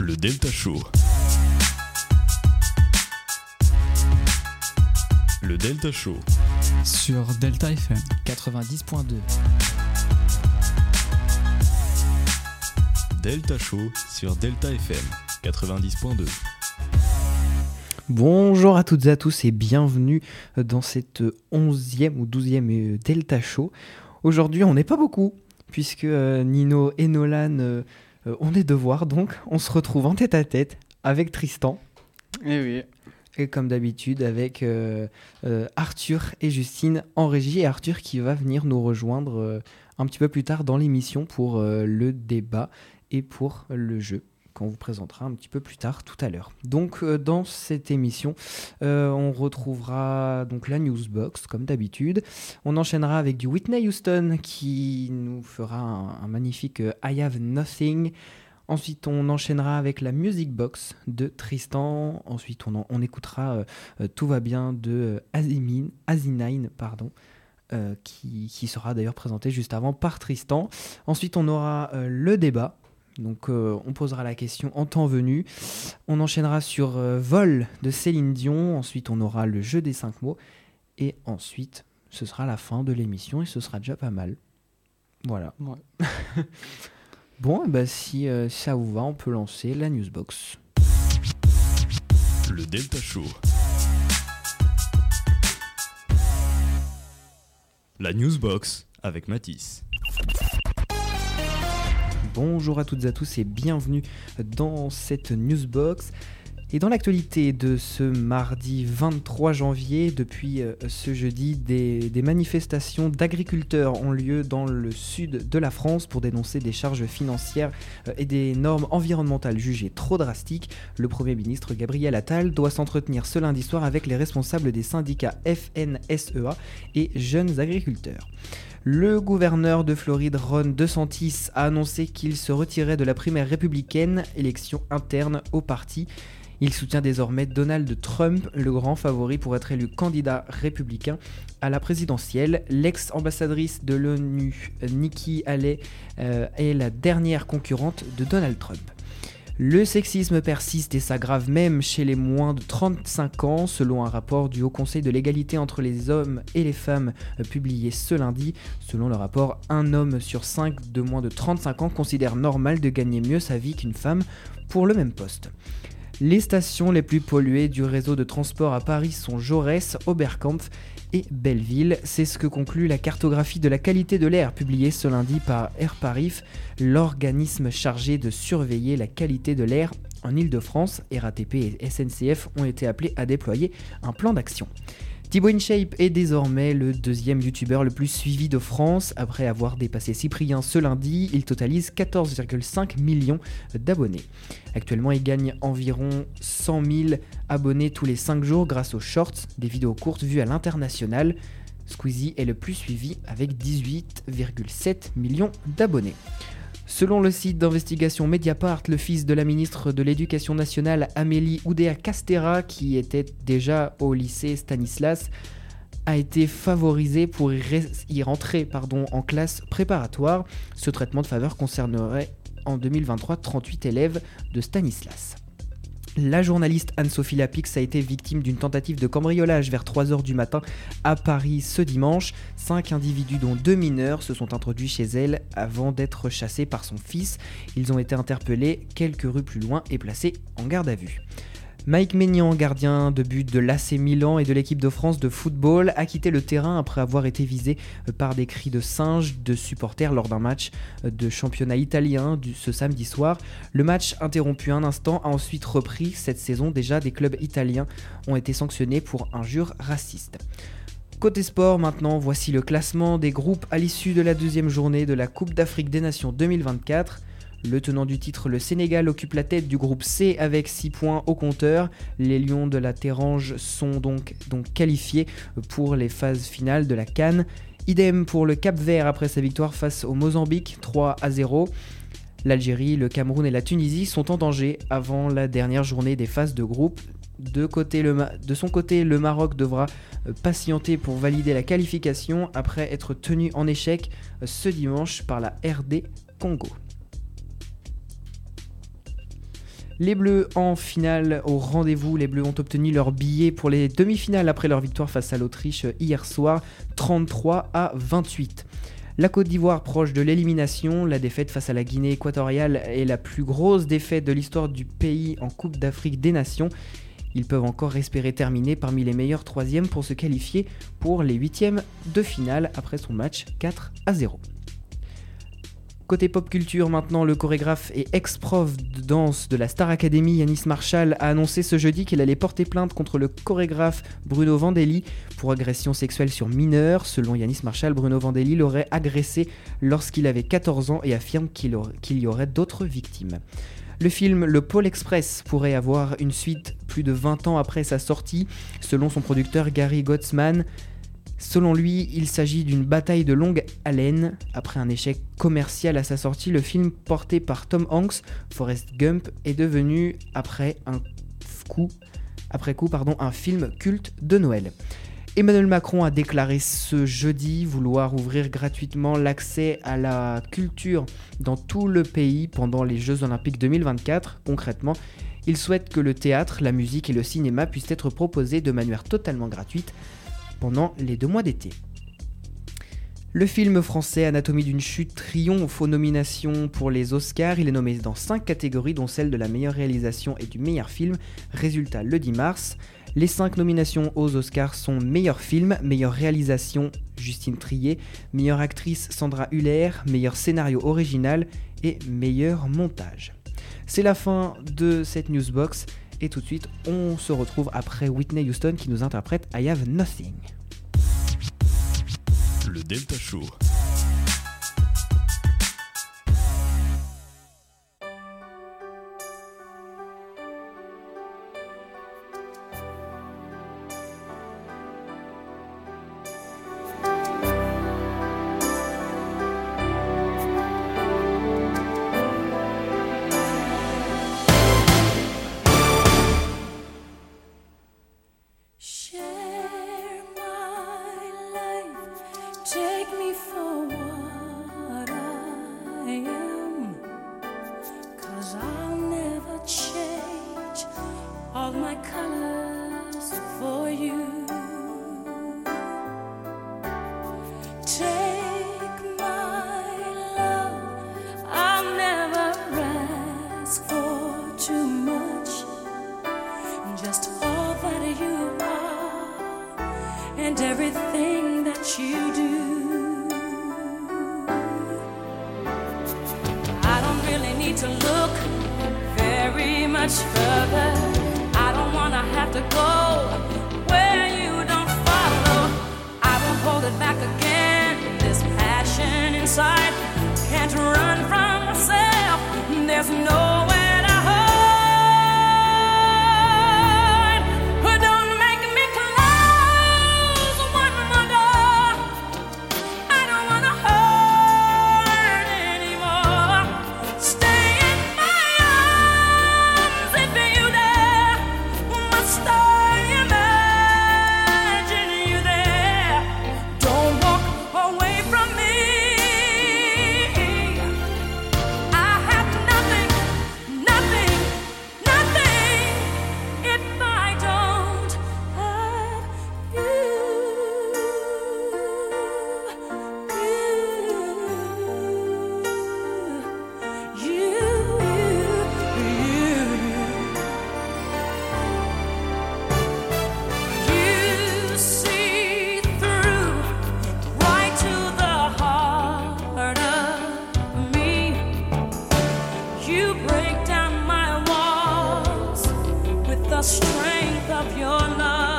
Le Delta Show. Le Delta Show. Sur Delta FM. 90.2. Delta Show sur Delta FM 90.2. Bonjour à toutes et à tous et bienvenue dans cette 11e ou 12e Delta Show. Aujourd'hui, on n'est pas beaucoup, puisque euh, Nino et Nolan euh, euh, ont des devoirs, donc on se retrouve en tête à tête avec Tristan. Eh oui. Et comme d'habitude, avec Arthur et Justine en régie, et Arthur qui va venir nous rejoindre un petit peu plus tard dans l'émission pour le débat et pour le jeu qu'on vous présentera un petit peu plus tard tout à l'heure. Donc euh, dans cette émission, euh, on retrouvera donc la newsbox comme d'habitude. On enchaînera avec du Whitney Houston qui nous fera un, magnifique euh, I Have Nothing. Ensuite, on enchaînera avec la Music Box de Tristan. Ensuite, on, écoutera Tout va bien de Azimin, Azinine, pardon. qui, sera d'ailleurs présenté juste avant par Tristan. Ensuite, on aura le débat donc euh, on posera la question en temps venu. On enchaînera sur euh, Vol de Céline Dion. Ensuite on aura le jeu des cinq mots. Et ensuite ce sera la fin de l'émission et ce sera déjà pas mal. Voilà. bon, bah, si euh, ça vous va, on peut lancer la newsbox. Le Delta Show. La newsbox avec Matisse. Bonjour à toutes et à tous et bienvenue dans cette newsbox. Et dans l'actualité de ce mardi 23 janvier, depuis euh, ce jeudi, des, manifestations d'agriculteurs ont lieu dans le sud de la France pour dénoncer des charges financières euh, et des normes environnementales jugées trop drastiques. Le Premier ministre Gabriel Attal doit s'entretenir ce lundi soir avec les responsables des syndicats FNSEA et jeunes agriculteurs. Le gouverneur de Floride, Ron DeSantis, a annoncé qu'il se retirait de la primaire républicaine, élection interne au parti. Il soutient désormais Donald Trump, le grand favori pour être élu candidat républicain à la présidentielle. L'ex-ambassadrice de l'ONU, Nikki Haley, euh, est la dernière concurrente de Donald Trump. Le sexisme persiste et s'aggrave même chez les moins de 35 ans, selon un rapport du Haut Conseil de l'égalité entre les hommes et les femmes euh, publié ce lundi. Selon le rapport, un homme sur 5 de moins de 35 ans considère normal de gagner mieux sa vie qu'une femme pour le même poste. Les stations les plus polluées du réseau de transport à Paris sont Jaurès, Oberkampf et Belleville. C'est ce que conclut la cartographie de la qualité de l'air publiée ce lundi par AirParif, l'organisme chargé de surveiller la qualité de l'air en Ile-de-France. RATP et SNCF ont été appelés à déployer un plan d'action. Thibaut InShape est désormais le deuxième youtubeur le plus suivi de France. Après avoir dépassé Cyprien ce lundi, il totalise 14,5 millions d'abonnés. Actuellement, il gagne environ 100 000 abonnés tous les 5 jours grâce aux shorts, des vidéos courtes vues à l'international. Squeezie est le plus suivi avec 18,7 millions d'abonnés. Selon le site d'investigation Mediapart, le fils de la ministre de l'Éducation nationale Amélie Oudéa Castera, qui était déjà au lycée Stanislas, a été favorisé pour y rentrer en classe préparatoire. Ce traitement de faveur concernerait en 2023 38 élèves de Stanislas. La journaliste Anne-Sophie Lapix a été victime d'une tentative de cambriolage vers 3h du matin à Paris ce dimanche. Cinq individus, dont deux mineurs, se sont introduits chez elle avant d'être chassés par son fils. Ils ont été interpellés quelques rues plus loin et placés en garde à vue. Mike Maignan, gardien de but de l'AC Milan et de l'équipe de France de football, a quitté le terrain après avoir été visé euh, par des cris de singes de supporters lors d'un match euh, de championnat italien ce samedi soir. Le match, interrompu un instant, a ensuite repris. Cette saison, déjà, des clubs italiens ont été sanctionnés pour injures racistes. Côté sport maintenant, voici le classement des groupes à l'issue de la deuxième journée de la Coupe d'Afrique des Nations 2024. Le tenant du titre, le Sénégal, occupe la tête du groupe C avec 6 points au compteur. Les Lions de la Terrange sont donc, qualifiés pour les phases finales de la Cannes. Idem pour le Cap Vert après sa victoire face au Mozambique 3 à 0. L'Algérie, le Cameroun et la Tunisie sont en danger avant la dernière journée des phases de groupe. De, son côté, le Maroc devra euh, patienter pour valider la qualification après être tenu en échec euh, ce dimanche par la RD Congo. Les Bleus en finale au rendez-vous. Les Bleus ont obtenu leur billet pour les demi-finales après leur victoire face à l'Autriche hier soir, 33 à 28. La Côte d'Ivoire proche de l'élimination, la défaite face à la Guinée équatoriale est la plus grosse défaite de l'histoire du pays en Coupe d'Afrique des Nations. Ils peuvent encore espérer terminer parmi les meilleurs troisièmes pour se qualifier pour les huitièmes de finale après son match 4 à 0. Côté pop culture maintenant, le chorégraphe et ex-prof de danse de la Star Academy, Yanis Marshall, a annoncé ce jeudi qu'il allait porter plainte contre le chorégraphe Bruno Vandelli pour agression sexuelle sur mineurs. Selon Yanis Marshall, Bruno Vandelli l'aurait agressé lorsqu'il avait 14 ans et affirme qu'il y aurait d'autres victimes. Le film Le Pôle Express pourrait avoir une suite plus de 20 ans après sa sortie, selon son producteur Gary Gottsman. Selon lui, il s'agit d'une bataille de longue haleine. Après un échec commercial à sa sortie, le film porté par Tom Hanks, Forrest Gump, est devenu après un coup, un film culte de Noël. Emmanuel Macron a déclaré ce jeudi vouloir ouvrir gratuitement l'accès à la culture dans tout le pays pendant les Jeux olympiques 2024. Concrètement, il souhaite que le théâtre, la musique et le cinéma puissent être proposés de manière totalement gratuite pendant les deux mois d'été. Le film français Anatomie d'une chute triomphe aux nominations pour les Oscars. Il est nommé dans 5 catégories, dont celle de la meilleure réalisation et du meilleur film. Résultat le 10 mars. Les 5 nominations aux Oscars sont meilleur film, meilleure réalisation Justine Trier, meilleure actrice Sandra Huller, meilleur scénario original et meilleur montage. C'est la fin de cette newsbox. Et tout de suite, on se retrouve après Whitney Houston qui nous interprète I Have Nothing. Le Delta Show. back again. This passion inside can't run from myself. There's no strength of your love.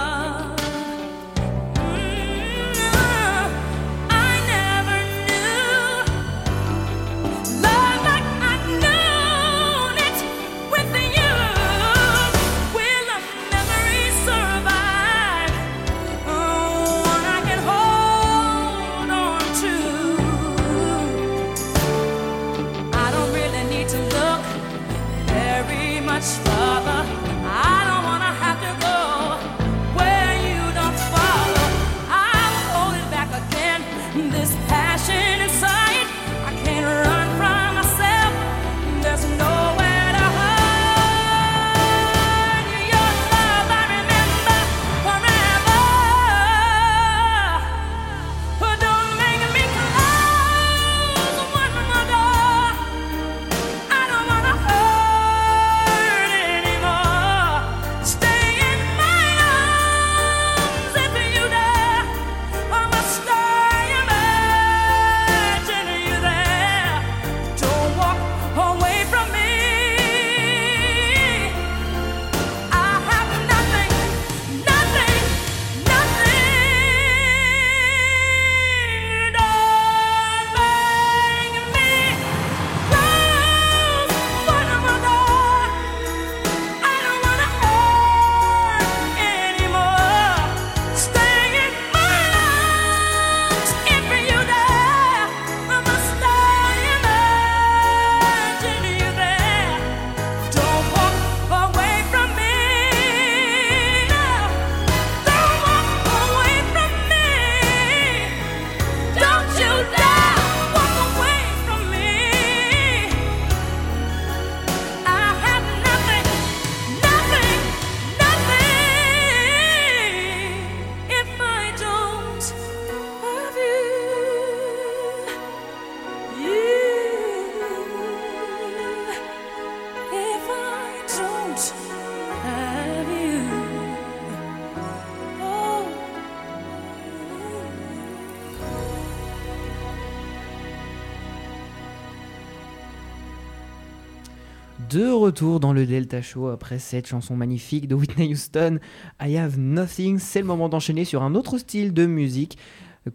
De retour dans le Delta Show après cette chanson magnifique de Whitney Houston, I Have Nothing, c'est le moment d'enchaîner sur un autre style de musique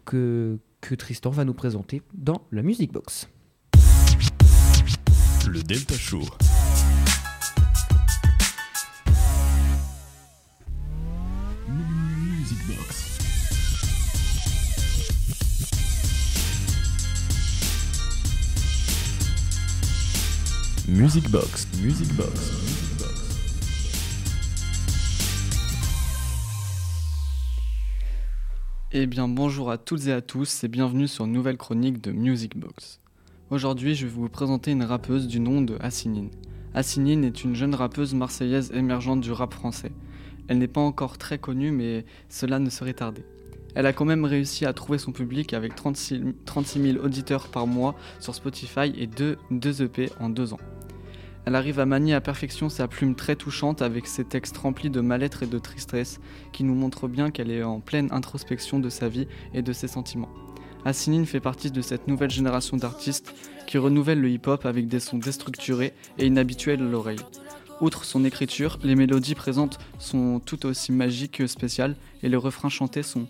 que, que Tristan va nous présenter dans la Music Box. Le Delta Show. Music Box, Music Box. Eh bien bonjour à toutes et à tous et bienvenue sur une nouvelle chronique de Music Box. Aujourd'hui je vais vous présenter une rappeuse du nom de Assinine. Assinine est une jeune rappeuse marseillaise émergente du rap français. Elle n'est pas encore très connue mais cela ne serait tardé. Elle a quand même réussi à trouver son public avec 36, 000 auditeurs par mois sur Spotify et 2, 2 EP en 2 ans. Elle arrive à manier à perfection sa plume très touchante avec ses textes remplis de mal-être et de tristesse qui nous montrent bien qu'elle est en pleine introspection de sa vie et de ses sentiments. Assinine fait partie de cette nouvelle génération d'artistes qui renouvellent le hip-hop avec des sons déstructurés et inhabituels à l'oreille. Outre son écriture, les mélodies présentes sont tout aussi magiques que spéciales et les refrains chantés sont,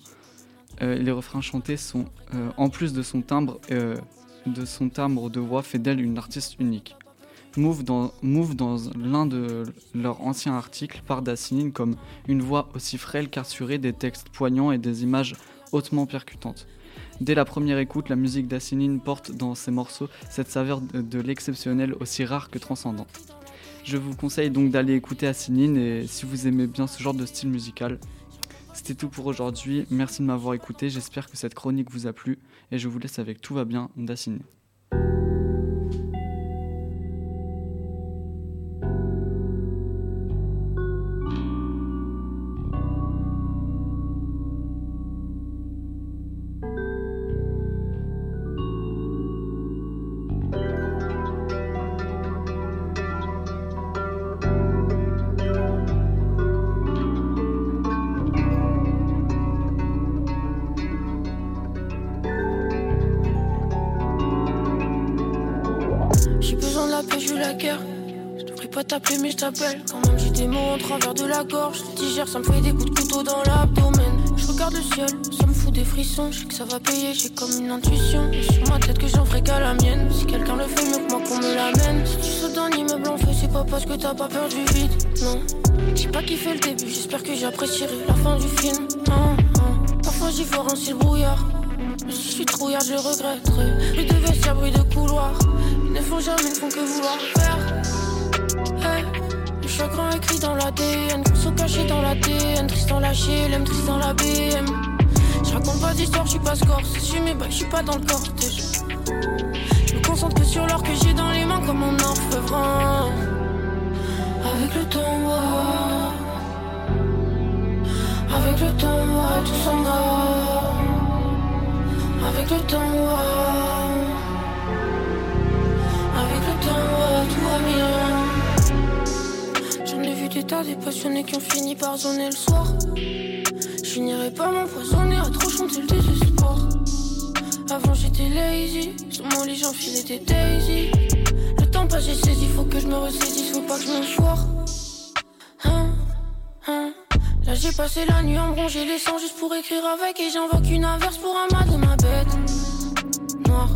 euh, les refrains chantés sont euh, en plus de son timbre, euh, de son timbre de voix, fait d'elle une artiste unique. Move dans, Move dans l'un de leurs anciens articles part d'Assinine comme une voix aussi frêle qu'assurée, des textes poignants et des images hautement percutantes. Dès la première écoute, la musique d'Assinine porte dans ses morceaux cette saveur de l'exceptionnel aussi rare que transcendante. Je vous conseille donc d'aller écouter Assinine et si vous aimez bien ce genre de style musical. C'était tout pour aujourd'hui, merci de m'avoir écouté, j'espère que cette chronique vous a plu et je vous laisse avec Tout va bien d'Assinine. Devrais t'appeler, mais je t'appelle. Quand même, j'ai des mots en travers de la gorge. Je digère, ça me fait des coups de couteau dans l'abdomen. Je regarde le ciel, ça me fout des frissons. Je sais que ça va payer, j'ai comme une intuition. Et sur ma tête que j'en ferai qu'à la mienne. Si quelqu'un le fait mieux que moi, qu'on me l'amène. Si tu sautes d'un immeuble en feu, c'est pas parce que t'as pas peur du vide. Non, j'ai pas kiffé le début, j'espère que j'apprécierai la fin du film. Parfois j'y vois un ciel brouillard. Mais si je suis trouillard, je regretterai. Bruit de vestiaire, bruit de couloir. Ils ne font jamais, ne font que vouloir faire. Chagrin écrit dans l'ADN, sont cachés dans l'ADN. Tristan lâché, l'aime Tristan la BM. Je raconte pas d'histoire, je suis pas. C'est su, mais bah, je suis pas dans le cortège. Je me concentre que sur l'or que j'ai dans les mains comme un orfèvre. Avec le temps, oh. avec le temps, oh, tout s'en va. Avec le temps, oh. Des passionnés qui ont fini par zoner le soir. Je finirai pas m'empoisonner à trop chanter le désespoir. Avant j'étais lazy, sur mon lit j'enfilais des daisy. Le temps passe, j'ai saisi, faut que je me ressaisisse, faut pas que je me. Hein, hein. Là j'ai passé la nuit à me ronger les sangs juste pour écrire avec et j'invoque une averse pour un mal de ma bête noire.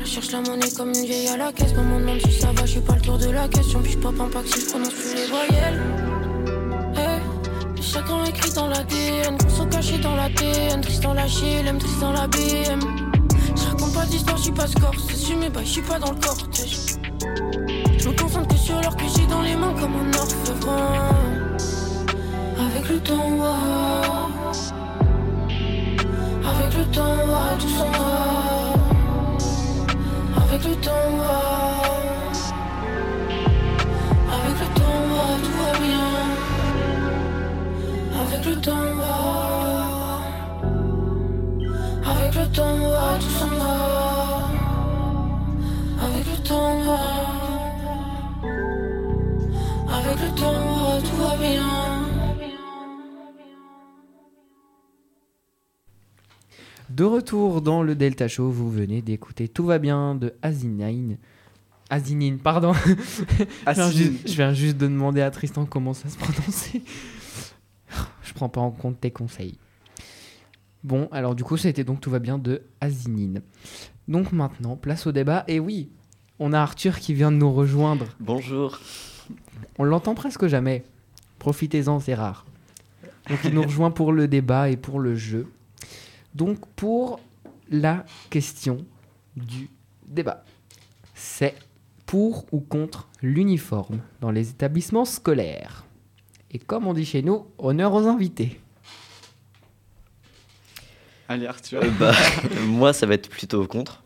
Je cherche la monnaie comme une vieille à la caisse. Maman demande si ça va, suis pas le tour de la question. Puis je pop un pack si je prononce plus les voyelles. Les chagrins écrits dans l'ADN, sont cachés dans l'ADN. Tristan lâché, l'aime Tristan la BM. Je raconte pas d'histoire, je suis pas score. C'est su, mais bah, je suis pas dans le cortège. Je me concentre que sur l'or que j'ai dans les mains comme un orfèvre. Avec le temps, oh. avec le temps, oh, tout s'en va. Avec le temps, oh. Avec le temps, oh. avec le temps, oh, tout s'en va. Avec le temps, oh. avec le temps, oh, tout va bien. De retour dans le Delta Show, vous venez d'écouter Tout va bien de Asinine. Asinine, pardon. je, viens juste, je viens juste de demander à Tristan comment ça se prononçait. Je prends pas en compte tes conseils. Bon, alors du coup, c'était donc tout va bien de Asinine. Donc maintenant, place au débat. Et oui, on a Arthur qui vient de nous rejoindre. Bonjour. On l'entend presque jamais. Profitez-en, c'est rare. Donc il nous rejoint pour le débat et pour le jeu. Donc pour la question du débat, c'est pour ou contre l'uniforme dans les établissements scolaires. Et comme on dit chez nous, honneur aux invités. Allez, Arthur. Euh, bah, moi, ça va être plutôt contre,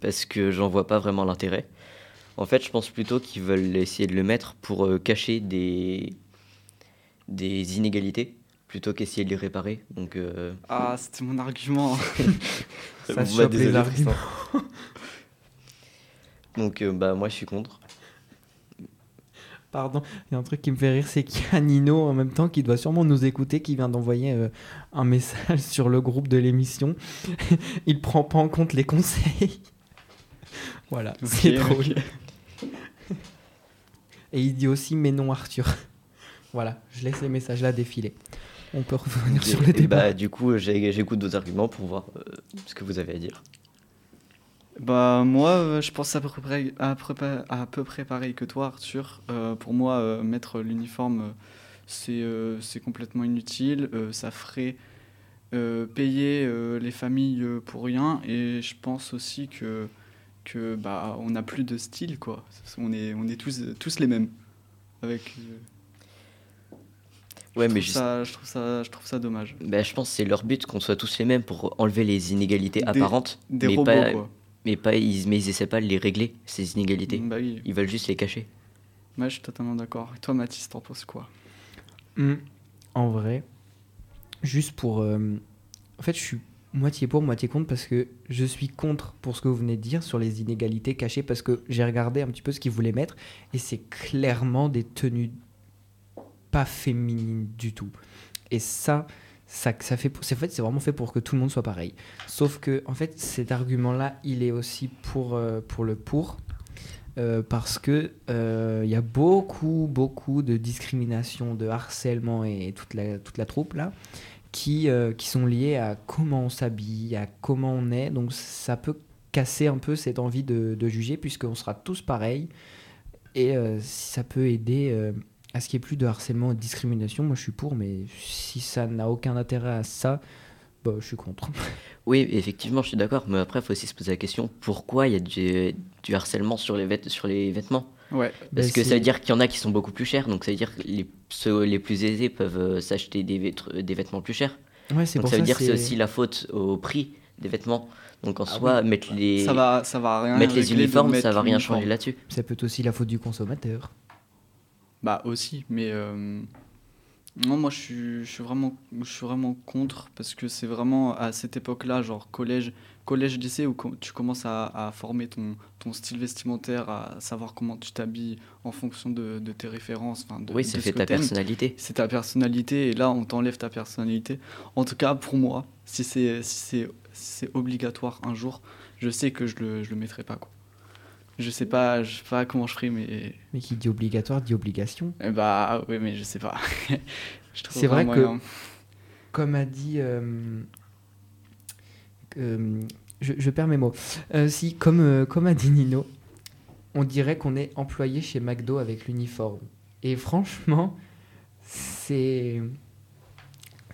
parce que j'en vois pas vraiment l'intérêt. En fait, je pense plutôt qu'ils veulent essayer de le mettre pour euh, cacher des, des inégalités, plutôt qu'essayer de les réparer. Donc, euh, Ah, c'était mon argument. Ça bah, chope les arguments. Donc, euh, bah, moi, je suis contre. Pardon, il y a un truc qui me fait rire, c'est qu'il y a Nino en même temps qui doit sûrement nous écouter, qui vient d'envoyer euh, un message sur le groupe de l'émission. il prend pas en compte les conseils. voilà, c'est drôle. Et il dit aussi mais non Arthur. voilà, je laisse les messages là défiler. On peut revenir sur le et débat. bah, du coup, j'écoute d'autres arguments pour voir euh, ce que vous avez à dire. Bah moi, euh, je pense à peu près, à peu près, à peu près pareil que toi, Arthur. Euh, pour moi, euh, mettre l'uniforme, c'est euh, c'est complètement inutile. Ça ferait payer les familles pour rien. Et je pense aussi que, que bah, on n'a plus de style, quoi. On est, on est tous, tous les mêmes. Avec, Ouais, je, mais trouve juste- ça, je, trouve ça, je trouve ça dommage. bah, je pense que c'est leur but qu'on soit tous les mêmes pour enlever les inégalités Des- apparentes, Des mais robots, pas, quoi. Mais pas ils, mais ils essaient pas de les régler ces inégalités. Bah oui, Ils veulent juste les cacher. moi je suis totalement d'accord. Et toi, Mathis, t'en penses quoi? Hmm, En vrai, juste pour... euh, En fait, je suis moitié pour, moitié contre parce que je suis contre pour ce que vous venez de dire sur les inégalités cachées parce que j'ai regardé un petit peu ce qu'ils voulaient mettre et c'est clairement des tenues pas féminines du tout. Et ça, ça, ça fait, c'est vraiment fait pour que tout le monde soit pareil. Sauf que, en fait, cet argument-là, il est aussi pour, euh, pour le pour. euh, parce que euh, il y a beaucoup, beaucoup de discrimination, de harcèlement et toute la, toute la troupe là, qui, euh, qui sont liées à comment on s'habille, à comment on est. Donc ça peut casser un peu cette envie de, de juger, puisqu'on sera tous pareils. Et euh, si ça peut aider euh, à ce qu'il n'y ait plus de harcèlement et de discrimination, moi je suis pour, mais si ça n'a aucun intérêt à ça, bah, je suis contre. Oui, effectivement, je suis d'accord. Mais après, il faut aussi se poser la question pourquoi il y a du, du harcèlement sur les, vêt- sur les vêtements? Ouais, Parce Bah, que ça veut dire qu'il y en a qui sont beaucoup plus chers. Donc ça veut dire que les, ceux les plus aisés peuvent euh, s'acheter des, vêtres- des vêtements plus chers. Ouais, c'est Donc pour ça veut dire que c'est aussi la faute au prix des vêtements. Donc en Ah soi, oui. mettre les, ça va, ça va rien mettre les régler de uniformes, mettre ça va rien changer là-dessus. Ça peut être aussi la faute du consommateur. Bah aussi, mais euh, non, moi je suis, je suis vraiment, je suis vraiment contre parce que c'est vraiment à cette époque-là, genre collège, collège, lycée, où tu commences à, à former ton, ton style vestimentaire, à savoir comment tu t'habilles en fonction de, de tes références. de- Oui, de ça ce fait ta personnalité. C'est ta personnalité et là on t'enlève ta personnalité. En tout cas pour moi, si c'est si c'est si c'est obligatoire un jour, je sais que je le je le mettrai pas quoi. Je sais pas, je sais pas comment je ferai mais Mais qui dit obligatoire dit obligation. eh bah oui mais je sais pas. C'est vrai que-. Comme a dit. euh, euh, je, je perds mes mots. Euh, si, comme, comme a dit Nino, on dirait qu'on est employé chez McDo avec l'uniforme. Et franchement, c'est.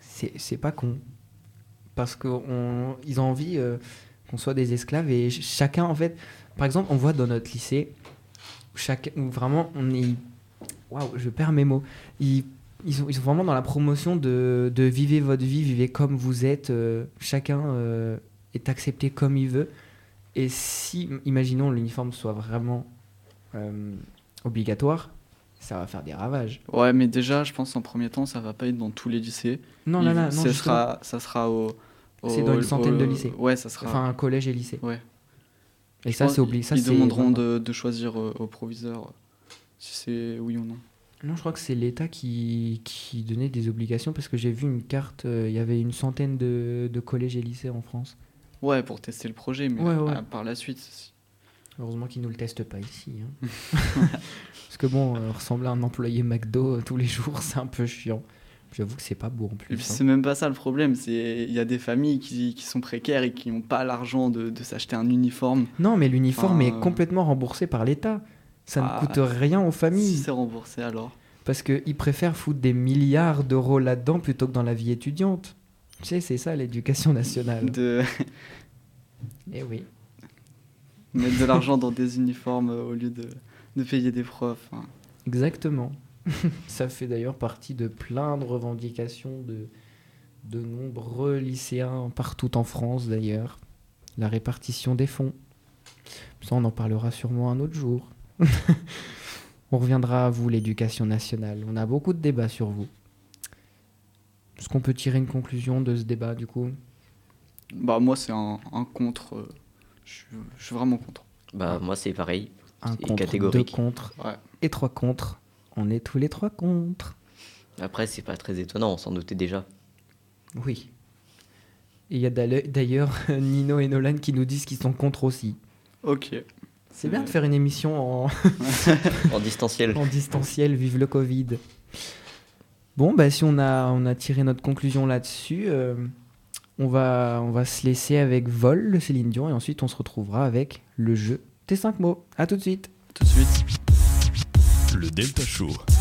C'est c'est pas con. Parce qu'ils ont envie qu'on soit des esclaves et ch- chacun, en fait. Par exemple, on voit dans notre lycée, où vraiment on est. Waouh, je perds mes mots. Ils ils sont, ils sont vraiment dans la promotion de, de vivez votre vie, vivez comme vous êtes, euh, chacun euh, est accepté comme il veut. Et si, imaginons, l'uniforme soit vraiment euh, obligatoire, ça va faire des ravages. Ouais mais déjà je pense en premier temps ça va pas être dans tous les lycées. Non, Il- non, non, non, ça justement. sera ça sera au, au- C'est dans une centaine de lycées. Ouais ça sera. Enfin, collège et lycée. ouais. Et ça, c'est obligé. Ils demanderont de, de choisir euh, au proviseur si c'est oui ou non. Non, je crois que c'est l'État qui, qui donnait des obligations parce que j'ai vu une carte, euh, il y avait une centaine de, de collèges et lycées en France. Ouais pour tester le projet mais Ouais, ouais. par la suite. Heureusement qu'ils nous le testent pas ici. hein. Parce que bon, euh, ressembler à un employé McDo tous les jours, c'est un peu chiant. J'avoue que c'est pas beau en plus. hein. c'est même pas ça le problème, c'est il y a des familles qui, qui sont précaires et qui n'ont pas l'argent de, de s'acheter un uniforme. Non, mais l'uniforme Enfin, est complètement remboursé par l'État. Ça Ah, ne coûte rien aux Si familles. c'est remboursé alors. Parce qu'ils préfèrent foutre des milliards d'euros là-dedans plutôt que dans la vie étudiante. Tu sais, c'est ça l'éducation nationale. De Eh oui. mettre de l'argent dans des uniformes euh, au lieu de, de payer des profs. hein. Exactement. Ça fait d'ailleurs partie de plein de revendications de, de nombreux lycéens partout en France d'ailleurs. La répartition des fonds. Ça, on en parlera sûrement un autre jour. on reviendra à vous, l'éducation nationale. On a beaucoup de débats sur vous. Est-ce qu'on peut tirer une conclusion de ce débat du coup? Bah moi c'est un, un contre. euh, je, suis- je suis vraiment contre. Bah, moi, c'est pareil. Un contre, deux contre Ouais. et trois contre. On est tous les trois contre. Après, c'est pas très étonnant, on s'en doutait déjà. Oui. Et il y a d'ailleurs Nino et Nolan qui nous disent qu'ils sont contre aussi. Ok. C'est bien de faire une émission en, En distanciel. en distanciel, vive le Covid. Bon, bah, si on a, on a tiré notre conclusion là-dessus, euh, on, va, on va se laisser avec Vol de Céline Dion et ensuite on se retrouvera avec le jeu T5 mots. A tout de suite. Tout de suite. Le Delta Show.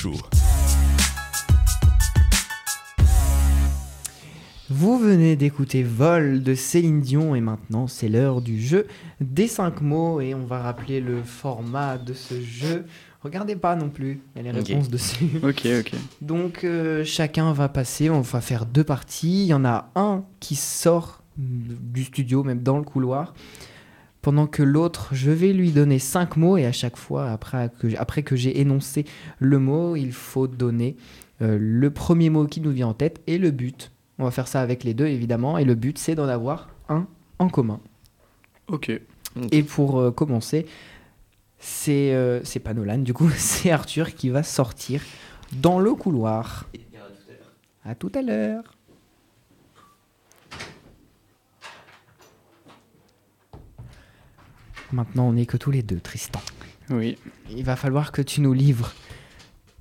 Show. Vous venez d'écouter Vol de Céline Dion et maintenant c'est l'heure du jeu des 5 mots et on va rappeler le format de ce jeu. Regardez pas non plus, il y a les Ok. réponses dessus. Ok, ok. Donc euh, chacun va passer, on va faire deux parties. Il y en a un qui sort du studio, même dans le couloir, pendant que l'autre, je vais lui donner cinq mots et à chaque fois, après que, après que j'ai énoncé le mot, il faut donner euh, le premier mot qui nous vient en tête et le but. On va faire ça avec les deux évidemment et le but c'est d'en avoir un en commun. Ok. Et pour euh, commencer, c'est euh, c'est pas Nolan du coup, c'est Arthur qui va sortir dans le couloir. À tout à l'heure. Maintenant, on n'est que tous les deux, Tristan. Oui. Il va falloir que tu nous livres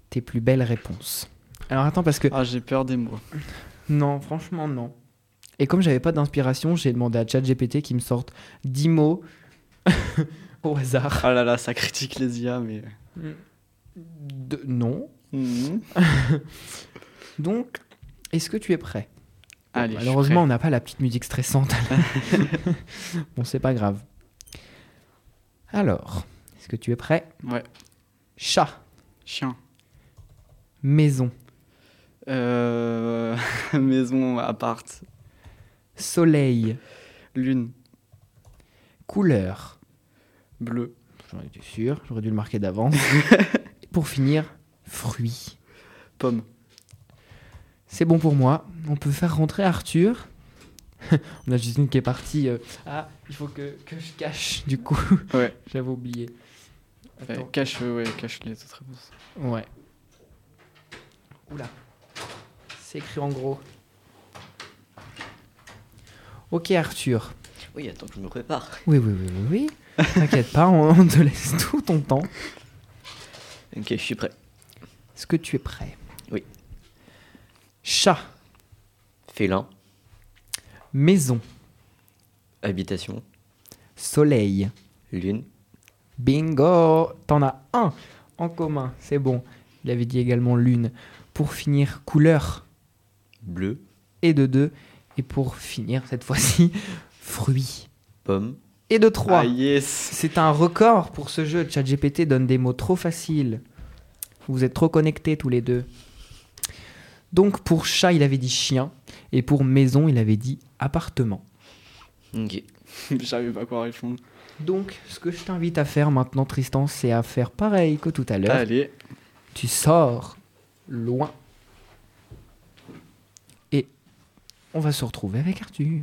tes plus belles réponses. Alors attends, parce que... Ah, j'ai peur des mots. Non, franchement, non. Et comme j'avais pas d'inspiration, j'ai demandé à ChatGPT qui me sorte 10 mots au hasard. Ah là là, ça critique les IA, mais. De- Non. Mhm. Donc, est-ce que tu es prêt? Allez, Malheureusement, on n'a pas la petite musique stressante. bon, c'est pas grave. Alors, est-ce que tu es prêt? Ouais. Chat, Chien. maison, Euh... Maison, appart. soleil, Lune. couleur. Bleu. J'en étais sûr, j'aurais dû le marquer d'avance. Pour finir, fruit. Pomme. C'est bon pour moi. On peut faire rentrer Arthur. On a Justine qui est partie. euh, Ah, il faut que, que je cache, du coup. Ouais. J'avais oublié. Ouais, Attends. cache, euh, ouais, cache les autres réponses. Ouais. Oula. C'est écrit en gros. Ok, Arthur. Oui, attends que je me prépare. Oui, oui, oui, oui, oui. T'inquiète pas, on, on te laisse tout ton temps. Ok, je suis prêt. Est-ce que tu es prêt? Oui. Chat, Félin, maison, habitation, soleil. lune, Bingo T'en as un en commun, c'est bon. Il avait dit également lune. Pour finir, couleur bleu, et de deux. Et pour finir, cette fois-ci, fruits pomme, et de trois. Ah yes C'est un record pour ce jeu. ChatGPT donne des mots trop faciles. Vous êtes trop connectés tous les deux. Donc pour chat, il avait dit chien. Et pour maison, il avait dit appartement. ok. Je savais pas quoi répondre. Donc ce que je t'invite à faire maintenant, Tristan, c'est à faire pareil que tout à l'heure. Allez. Tu sors loin. Et on va se retrouver avec Arthur.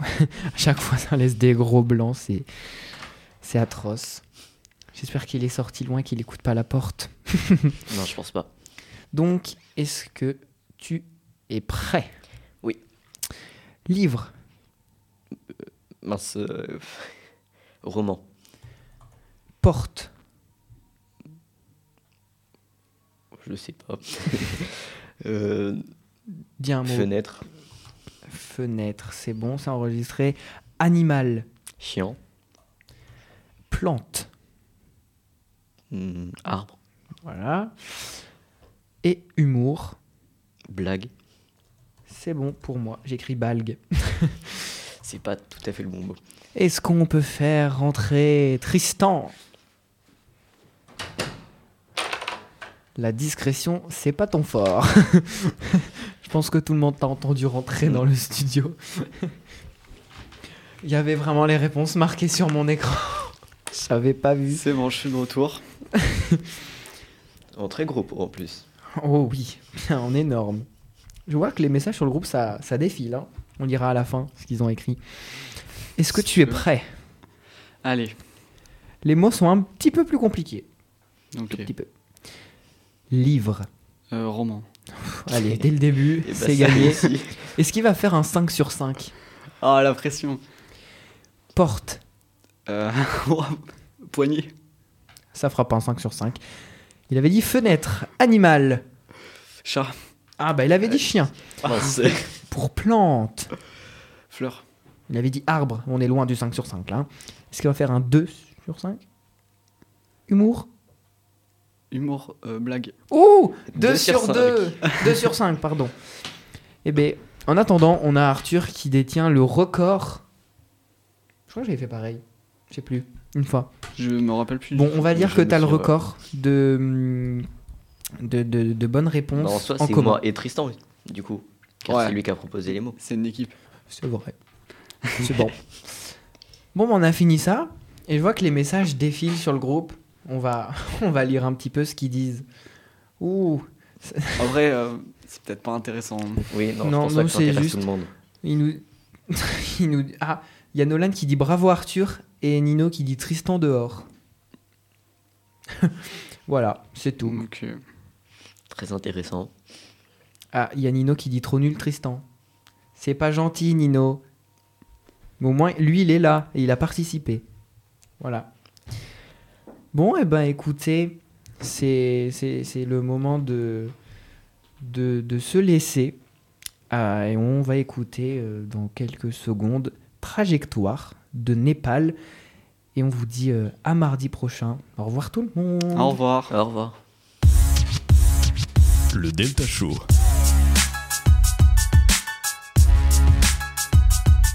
À chaque fois, ça laisse des gros blancs. C'est, c'est atroce. J'espère qu'il est sorti loin, qu'il n'écoute pas la porte. Non, je pense pas. Donc, est-ce que tu es prêt? Oui. Livre, Mince. euh, Roman, porte, je sais pas. Euh, dis un mot. fenêtre, Fenêtre, c'est bon, c'est enregistré. Animal, chien, plante. Hmm, arbre, Voilà. Et humour, blague. c'est bon pour moi. J'écris balgue. C'est pas tout à fait le bon mot. Est-ce qu'on peut faire rentrer Tristan? La discrétion, c'est pas ton fort. Je pense que tout le monde t'a entendu rentrer dans le studio. Il y avait vraiment les réponses marquées sur mon écran. J'avais pas vu. C'est bon, je suis de retour. En très gros en plus. Oh oui, en énorme. Je vois que les messages sur le groupe, ça, ça défile. hein. On lira à la fin ce qu'ils ont écrit. Est-ce que tu es prêt? Allez. Les mots sont un petit peu plus compliqués. Un Ok. petit peu. Livre. Euh, roman. Allez, dès le début, Et bah, c'est gagné. Est-ce qu'il va faire un 5 sur 5 Ah, la pression. Porte. Euh... Poignée. Ça fera pas un 5 sur 5. Il avait dit fenêtre. Animal. Chat. Ah bah il avait dit chien. Mince. Pour plante. Fleur. Il avait dit arbre. On est loin du 5 sur 5 là. Est-ce qu'il va faire un 2 sur 5 Humour? Humour. euh, blague. Ouh 2 Deux sur sur 2 2 sur 5, pardon. Eh bien, en attendant, on a Arthur qui détient le record. Je crois que j'avais fait pareil. Je sais plus. Une fois. Je me rappelle plus. Bon, on va dire Je que tu as le record de, hum, de, de, de bonnes réponses Bah, en soi, en c'est commun. moi et Tristan, du coup. Car Ouais. c'est lui qui a proposé les mots. C'est une équipe. C'est vrai. C'est bon. Bon, on a fini ça. Et je vois que les messages défilent sur le groupe. On va, on va lire un petit peu ce qu'ils disent. Ouh, En vrai, euh, c'est peut-être pas intéressant. Oui, non, Non, je pense pas non, que ça c'est juste- tout le monde. il nous, il nous, ah, il y a Nolan qui dit bravo Arthur et Nino qui dit Tristan dehors. voilà, c'est tout. Euh, Très intéressant. Ah, il y a Nino qui dit trop nul Tristan. C'est pas gentil Nino. Mais au moins, lui, il est là et il a participé. Voilà. Bon, et ben écoutez, c'est c'est- c'est le moment de, de, de se laisser. Ah, et on va écouter euh, dans quelques secondes Trajectoire de Népal. Et on vous dit euh, à mardi prochain. Au revoir tout le monde. au revoir. Au revoir. Le Delta Show.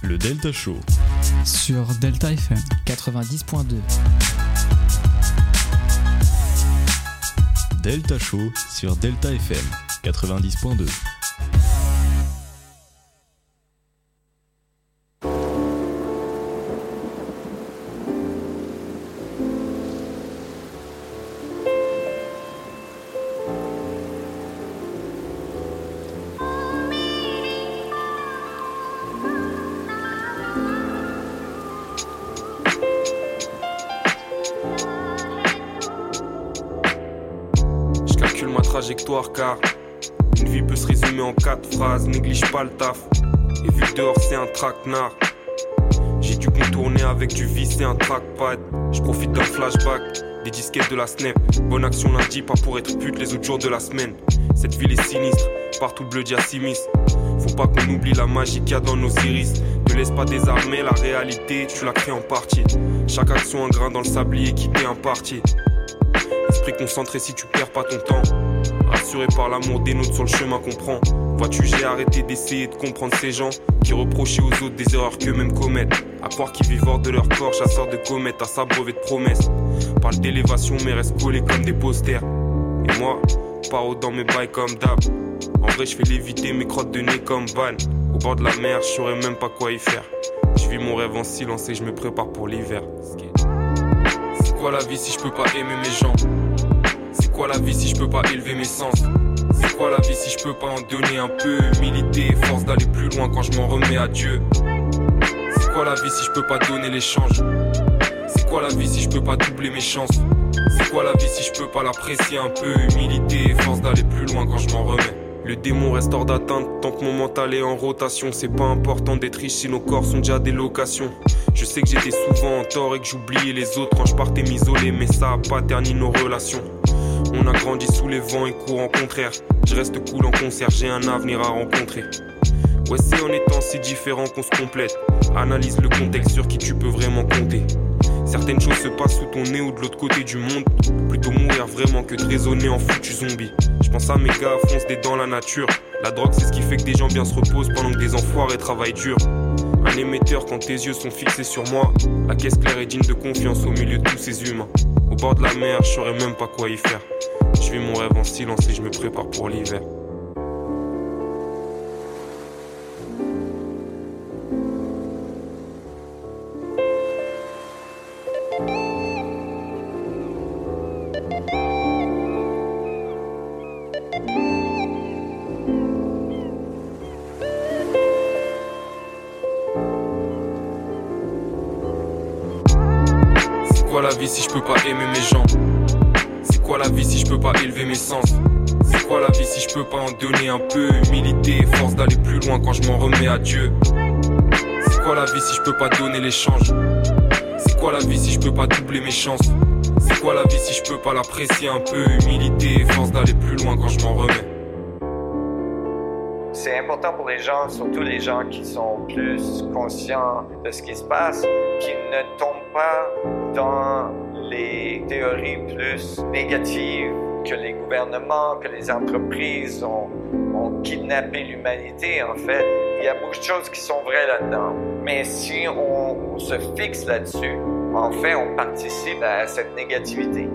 Le Delta Show. sur Delta FM. 90.2. Delta Show sur Delta FM 90.2. j'ai dû contourner avec du vis et un trackpad. Je profite d'un flashback, des disquettes de la snap. Bonne action lundi, pas pour être pute les autres jours de la semaine. Cette ville est sinistre, partout bleu diacimis. Faut pas qu'on oublie la magie qu'il y a dans nos iris. Ne laisse pas désarmer la réalité, tu la crées en partie. Chaque action un grain dans le sablier qui t'est imparti. Esprit concentré si tu perds pas ton temps. Rassuré par l'amour des nôtres sur le chemin qu'on. Vois-tu, j'ai arrêté d'essayer de comprendre ces gens qui reprochaient aux autres des erreurs qu'eux-mêmes commettent. À croire qu'ils vivent hors de leur corps, chasseurs de comètes, à s'abreuver de promesses. Parle d'élévation, mais restent collés comme des posters. Et moi, paro dans mes bails comme d'hab. En vrai, je fais léviter mes crottes de nez comme ban. Au bord de la mer, je saurais même pas quoi y faire. Je vis mon rêve en silence et je me prépare pour l'hiver. C'est quoi la vie si je peux pas aimer mes gens? Quoi la vie si je peux pas élever mes sens? C'est quoi la vie si je peux pas en donner un peu? Humilité et force d'aller plus loin quand je m'en remets à Dieu. C'est quoi la vie si je peux pas donner l'échange? C'est quoi la vie si je peux pas doubler mes chances? C'est quoi la vie si je peux pas l'apprécier un peu? Humilité et force d'aller plus loin quand je m'en remets. Le démon reste hors d'atteinte tant que mon mental est en rotation. C'est pas important d'être riche si nos corps sont déjà des locations. Je sais que j'étais souvent en tort et que j'oubliais les autres. Quand je partais m'isoler, mais ça a pas terni nos relations. On a grandi sous les vents et courants contraires. Je reste cool en concert, j'ai un avenir à rencontrer. Ouais, c'est en étant si différents qu'on se complète. Analyse le contexte sur qui tu peux vraiment compter. Certaines choses se passent sous ton nez ou de l'autre côté du monde. Plutôt mourir vraiment que de raisonner en foutu zombie. Je pense à mes gars, fonce des dans la nature. La drogue, c'est ce qui fait que des gens bien se reposent pendant que des enfoirés travaillent dur. Un émetteur quand tes yeux sont fixés sur moi. La caisse claire est digne de confiance au milieu de tous ces humains. Bord de la mer, je saurais même pas quoi y faire. Je vis mon rêve en silence et je me prépare pour l'hiver. Si je peux pas aimer mes gens. C'est quoi la vie si je peux pas élever mes sens? C'est quoi la vie si je peux pas en donner un peu? Humilité force d'aller plus loin quand je m'en remets à Dieu. C'est quoi la vie si je peux pas donner l'échange? C'est quoi la vie si je peux pas doubler mes chances? C'est quoi la vie si je peux pas l'apprécier un peu? Humilité force d'aller plus loin quand je m'en remets C'est important pour les gens, surtout les gens qui sont plus conscients de ce qui se passe, qui ne tombent pas dans les théories plus négatives que les gouvernements, que les entreprises ont, kidnappé l'humanité, en fait. Il y a beaucoup de choses qui sont vraies là-dedans. Mais si on se fixe là-dessus, en fait, on participe à cette négativité.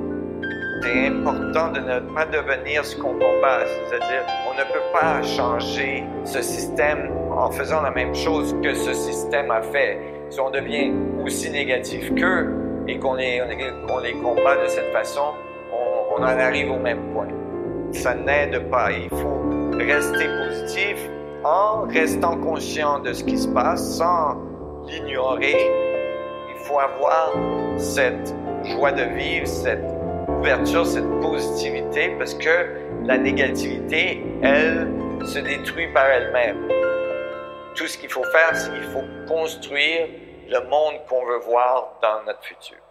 C'est important de ne pas devenir ce qu'on combat, c'est-à-dire on ne peut pas changer ce système en faisant la même chose que ce système a fait, si on devient aussi négatif qu'eux et qu'on les, combat de cette façon, on, on en arrive au même point. Ça n'aide pas. Il faut rester positif en restant conscient de ce qui se passe sans l'ignorer. Il faut avoir cette joie de vivre, cette cette positivité, parce que la négativité, elle, se détruit par elle-même. Tout ce qu'il faut faire, c'est qu'il faut construire le monde qu'on veut voir dans notre futur.